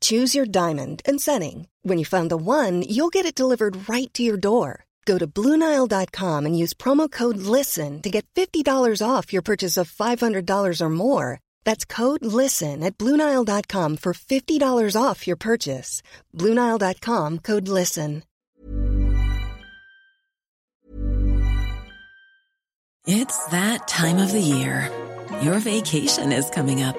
Choose your diamond and setting. When you find the one, you'll get it delivered right to your door. Go to Bluenile.com and use promo code LISTEN to get $50 off your purchase of $500 or more. That's code LISTEN at Bluenile.com for $50 off your purchase. Bluenile.com code LISTEN. It's that time of the year. Your vacation is coming up.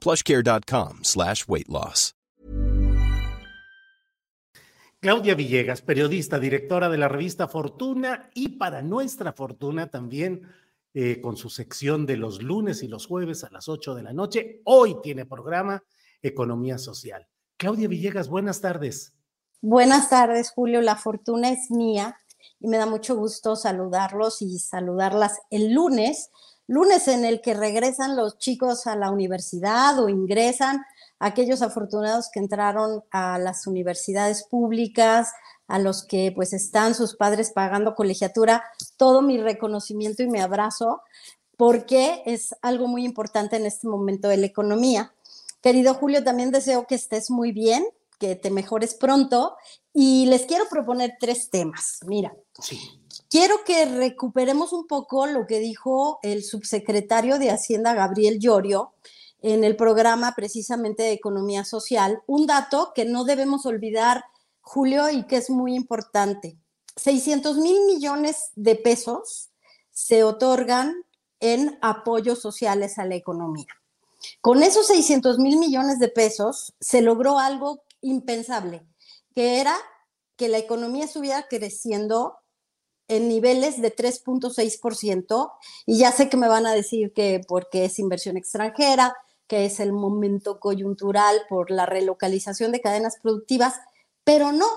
plushcare.com slash weight loss. Claudia Villegas, periodista, directora de la revista Fortuna y para nuestra fortuna también eh, con su sección de los lunes y los jueves a las 8 de la noche. Hoy tiene programa Economía Social. Claudia Villegas, buenas tardes. Buenas tardes, Julio. La fortuna es mía y me da mucho gusto saludarlos y saludarlas el lunes, lunes en el que regresan los chicos a la universidad o ingresan aquellos afortunados que entraron a las universidades públicas, a los que pues están sus padres pagando colegiatura, todo mi reconocimiento y mi abrazo, porque es algo muy importante en este momento de la economía. Querido Julio, también deseo que estés muy bien, que te mejores pronto y les quiero proponer tres temas. Mira, quiero que recuperemos un poco lo que dijo el subsecretario de Hacienda, Gabriel Llorio, en el programa precisamente de economía social, un dato que no debemos olvidar, Julio, y que es muy importante. 600 mil millones de pesos se otorgan en apoyos sociales a la economía. Con esos 600 mil millones de pesos se logró algo impensable, que era que la economía estuviera creciendo en niveles de 3.6%, y ya sé que me van a decir que porque es inversión extranjera, que es el momento coyuntural por la relocalización de cadenas productivas, pero no.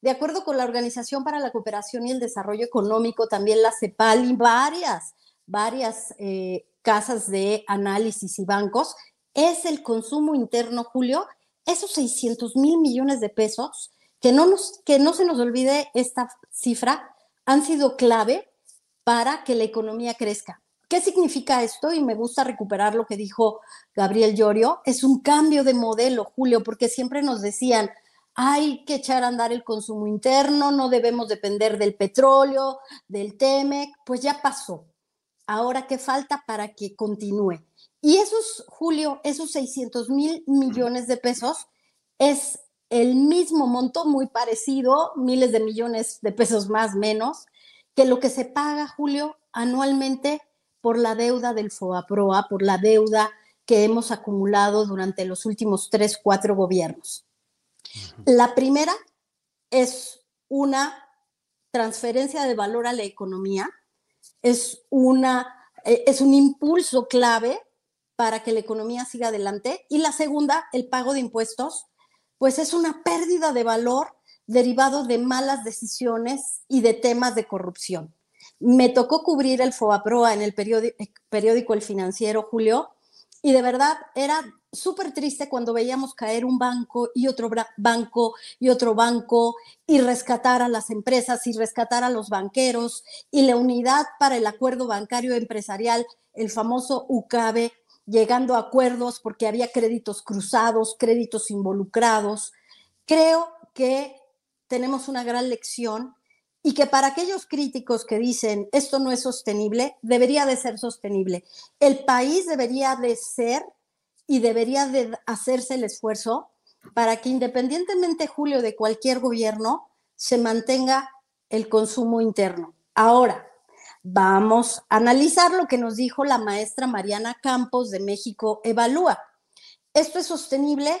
De acuerdo con la Organización para la Cooperación y el Desarrollo Económico, también la CEPAL y varias, varias eh, casas de análisis y bancos, es el consumo interno, Julio, esos 600 mil millones de pesos, que no, nos, que no se nos olvide esta cifra, han sido clave para que la economía crezca. ¿Qué significa esto? Y me gusta recuperar lo que dijo Gabriel Llorio. Es un cambio de modelo, Julio, porque siempre nos decían, hay que echar a andar el consumo interno, no debemos depender del petróleo, del TEMEC, pues ya pasó. Ahora, ¿qué falta para que continúe? Y esos, Julio, esos 600 mil millones de pesos es el mismo monto, muy parecido, miles de millones de pesos más menos, que lo que se paga, Julio, anualmente por la deuda del FOAPROA, por la deuda que hemos acumulado durante los últimos tres, cuatro gobiernos. La primera es una transferencia de valor a la economía, es, una, eh, es un impulso clave para que la economía siga adelante. Y la segunda, el pago de impuestos, pues es una pérdida de valor derivado de malas decisiones y de temas de corrupción. Me tocó cubrir el FOAPROA en el periódico, El Financiero, Julio, y de verdad era súper triste cuando veíamos caer un banco y otro banco y otro banco y rescatar a las empresas y rescatar a los banqueros y la unidad para el acuerdo bancario empresarial, el famoso UCABE, llegando a acuerdos porque había créditos cruzados, créditos involucrados. Creo que tenemos una gran lección y que para aquellos críticos que dicen esto no es sostenible, debería de ser sostenible. El país debería de ser y debería de hacerse el esfuerzo para que independientemente, Julio, de cualquier gobierno, se mantenga el consumo interno. Ahora, vamos a analizar lo que nos dijo la maestra Mariana Campos de México Evalúa. ¿Esto es sostenible?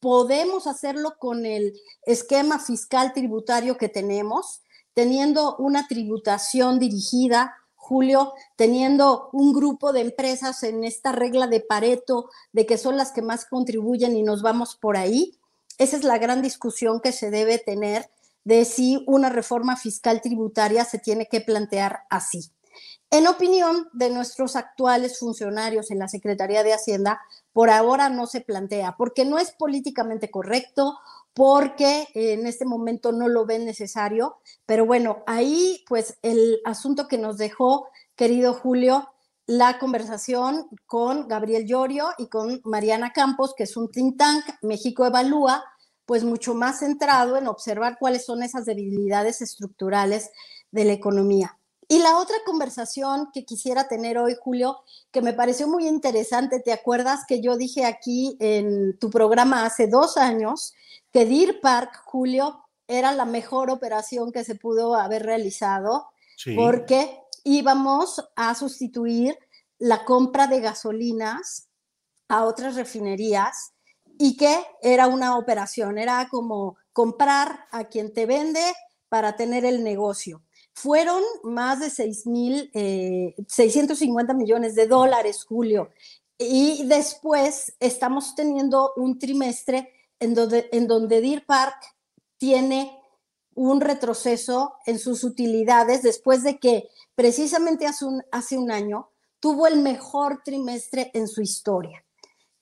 ¿Podemos hacerlo con el esquema fiscal tributario que tenemos? teniendo una tributación dirigida, Julio, teniendo un grupo de empresas en esta regla de Pareto, de que son las que más contribuyen y nos vamos por ahí. Esa es la gran discusión que se debe tener de si una reforma fiscal tributaria se tiene que plantear así. En opinión de nuestros actuales funcionarios en la Secretaría de Hacienda, por ahora no se plantea, porque no es políticamente correcto, porque en este momento no lo ven necesario. Pero bueno, ahí pues el asunto que nos dejó, querido Julio, la conversación con Gabriel Llorio y con Mariana Campos, que es un think tank, México Evalúa, pues mucho más centrado en observar cuáles son esas debilidades estructurales de la economía. Y la otra conversación que quisiera tener hoy, Julio, que me pareció muy interesante, ¿te acuerdas que yo dije aquí en tu programa hace dos años que Deer Park, Julio, era la mejor operación que se pudo haber realizado porque íbamos a sustituir la compra de gasolinas a otras refinerías y que era una operación, era como comprar a quien te vende para tener el negocio. Fueron más de 6 mil, 650 eh, millones de dólares, Julio. Y después estamos teniendo un trimestre en donde, en donde Deer Park tiene un retroceso en sus utilidades después de que precisamente hace un, hace un año tuvo el mejor trimestre en su historia.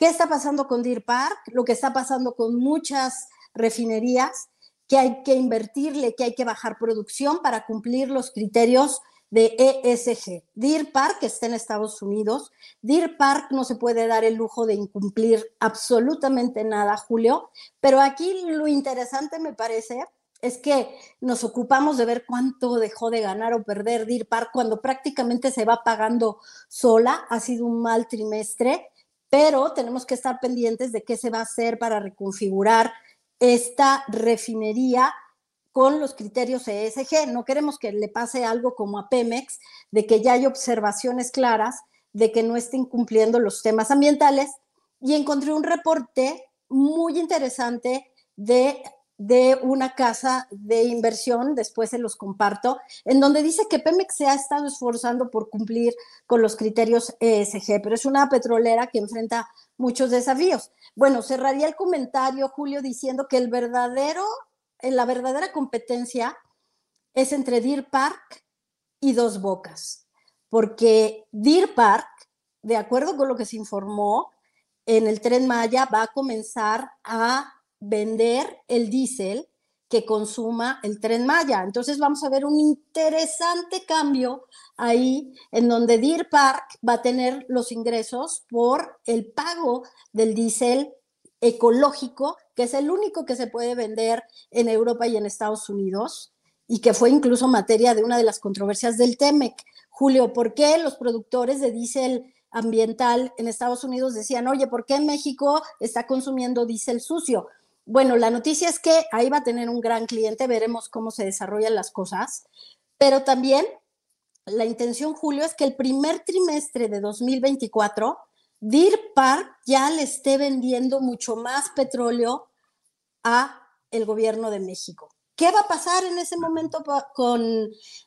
¿Qué está pasando con Deer Park? Lo que está pasando con muchas refinerías, que hay que invertirle, que hay que bajar producción para cumplir los criterios de ESG. Deer Park está en Estados Unidos. Deer Park no se puede dar el lujo de incumplir absolutamente nada, Julio, pero aquí lo interesante me parece es que nos ocupamos de ver cuánto dejó de ganar o perder Deer Park cuando prácticamente se va pagando sola. Ha sido un mal trimestre, pero tenemos que estar pendientes de qué se va a hacer para reconfigurar esta refinería con los criterios ESG. No queremos que le pase algo como a Pemex, de que ya hay observaciones claras de que no estén cumpliendo los temas ambientales. Y encontré un reporte muy interesante de, de una casa de inversión, después se los comparto, en donde dice que Pemex se ha estado esforzando por cumplir con los criterios ESG, pero es una petrolera que enfrenta muchos desafíos. Bueno, cerraría el comentario, Julio, diciendo que el verdadero la verdadera competencia es entre Deer Park y Dos Bocas, porque Deer Park, de acuerdo con lo que se informó, en el tren Maya va a comenzar a vender el diésel que consuma el tren Maya. Entonces vamos a ver un interesante cambio ahí en donde Deer Park va a tener los ingresos por el pago del diésel ecológico, que es el único que se puede vender en Europa y en Estados Unidos, y que fue incluso materia de una de las controversias del TEMEC. Julio, ¿por qué los productores de diésel ambiental en Estados Unidos decían, oye, ¿por qué México está consumiendo diésel sucio? Bueno, la noticia es que ahí va a tener un gran cliente, veremos cómo se desarrollan las cosas, pero también la intención, Julio, es que el primer trimestre de 2024 Deer ya le esté vendiendo mucho más petróleo a el gobierno de México. ¿Qué va a pasar en ese momento con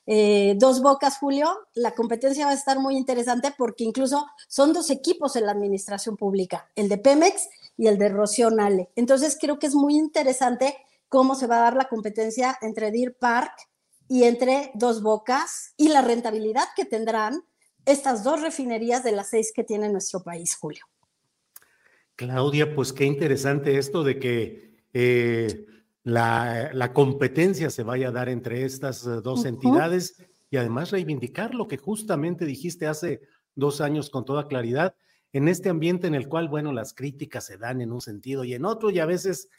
eh, Dos Bocas, Julio? La competencia va a estar muy interesante porque incluso son dos equipos en la administración pública, el de Pemex y el de Rocío Nale. Entonces creo que es muy interesante cómo se va a dar la competencia entre Deer Park y entre Dos Bocas y la rentabilidad que tendrán estas dos refinerías de las seis que tiene nuestro país, Julio. Claudia, pues qué interesante esto de que eh, la, competencia se vaya a dar entre estas eh, dos entidades y además reivindicar lo que justamente dijiste hace dos años con toda claridad, en este ambiente en el cual, bueno, las críticas se dan en un sentido y en otro, y a veces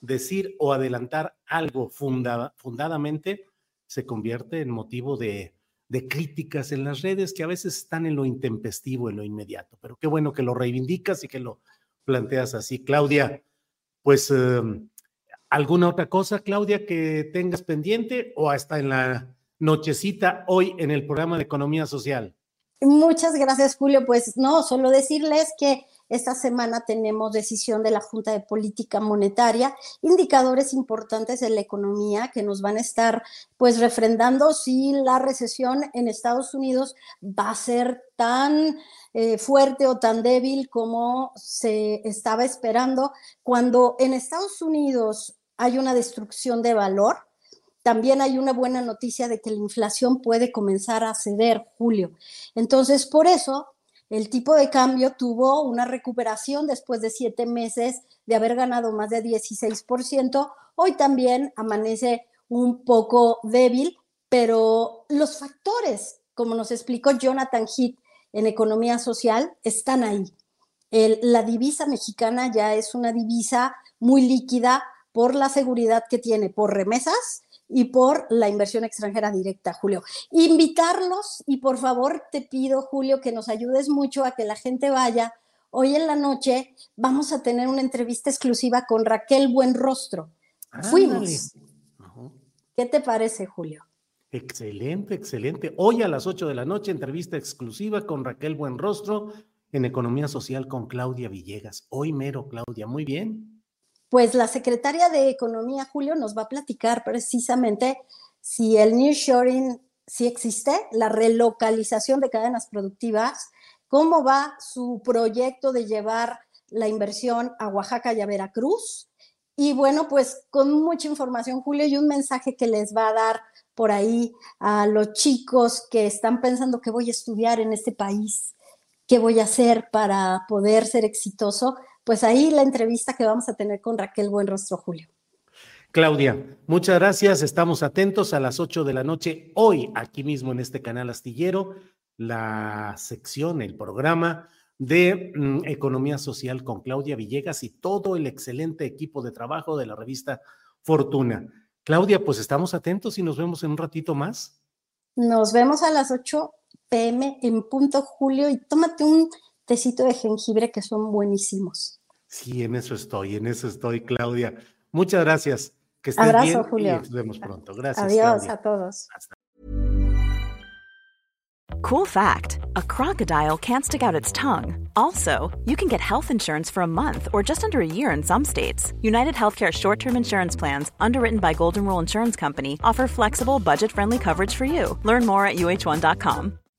decir o adelantar algo fundadamente se convierte en motivo de, de críticas en las redes que a veces están en lo intempestivo, en lo inmediato. Pero qué bueno que lo reivindicas y que lo planteas así. Claudia, pues em, ¿Alguna otra cosa, Claudia, que tengas pendiente o hasta en la nochecita hoy en el programa de Economía Social? Muchas gracias, Julio. Pues no, solo decirles que esta semana tenemos decisión de la Junta de Política Monetaria, indicadores importantes en la economía que nos van a estar pues refrendando si la recesión en Estados Unidos va a ser tan eh, fuerte o tan débil como se estaba esperando. Cuando en Estados Unidos hay una destrucción de valor. También hay una buena noticia de que la inflación puede comenzar a ceder, Julio. Entonces, por eso, el tipo de cambio tuvo una recuperación después de siete meses de haber ganado más de 16%. Hoy también amanece un poco débil, pero los factores, como nos explicó Jonathan Heath en Economía Social, están ahí. la divisa mexicana ya es una divisa muy líquida, por la seguridad que tiene por remesas y por la inversión extranjera directa, Julio. Invitarlos y por favor te pido, Julio, que nos ayudes mucho a que la gente vaya. Hoy en la noche vamos a tener una entrevista exclusiva con Raquel Buenrostro. Fuimos. ¿Qué te parece, Julio? Excelente, excelente. Hoy a las 8 de la noche, entrevista exclusiva con Raquel Buenrostro en Economía Social con Claudia Villegas. Hoy mero, Claudia, muy bien pues la secretaria de Economía, Julio, nos va a platicar precisamente si el nearshoring sí existe, la relocalización de cadenas productivas, cómo va su proyecto de llevar la inversión a Oaxaca y a Veracruz. Y bueno, pues con mucha información, Julio, y un mensaje que les va a dar por ahí a los chicos que están pensando que voy a estudiar en este país, qué voy a hacer para poder ser exitoso pues ahí la entrevista que vamos a tener con Raquel Buenrostro Julio. Claudia, muchas gracias. Estamos atentos a las 8 de la noche, hoy aquí mismo en este canal astillero, la sección, el programa de mm, Economía Social con Claudia Villegas y todo el excelente equipo de trabajo de la revista Fortuna. Claudia, pues estamos atentos y nos vemos en un ratito más. Nos vemos a las 8 pm en punto Julio y tómate un tecito de jengibre que son buenísimos. Sí, en eso estoy, en eso estoy, Claudia. Muchas gracias. Que estés Abrazo, bien Julio. Y nos vemos pronto. Gracias. Adiós Claudia. a todos. Hasta. Cool fact a crocodile can't stick out its tongue. Also, you can get health insurance for a month or just under a year in some states. United Healthcare short term insurance plans, underwritten by Golden Rule Insurance Company, offer flexible, budget friendly coverage for you. Learn more at uh1.com.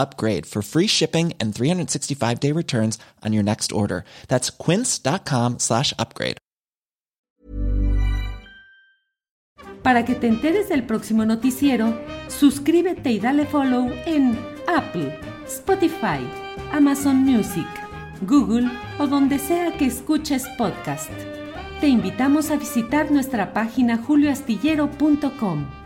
upgrade for free shipping and 365 day returns on your next order. That's quince.com slash upgrade. Para que te enteres del próximo noticiero, suscríbete y dale follow en Apple, Spotify, Amazon Music, Google o donde sea que escuches podcast. Te invitamos a visitar nuestra página julioastillero.com.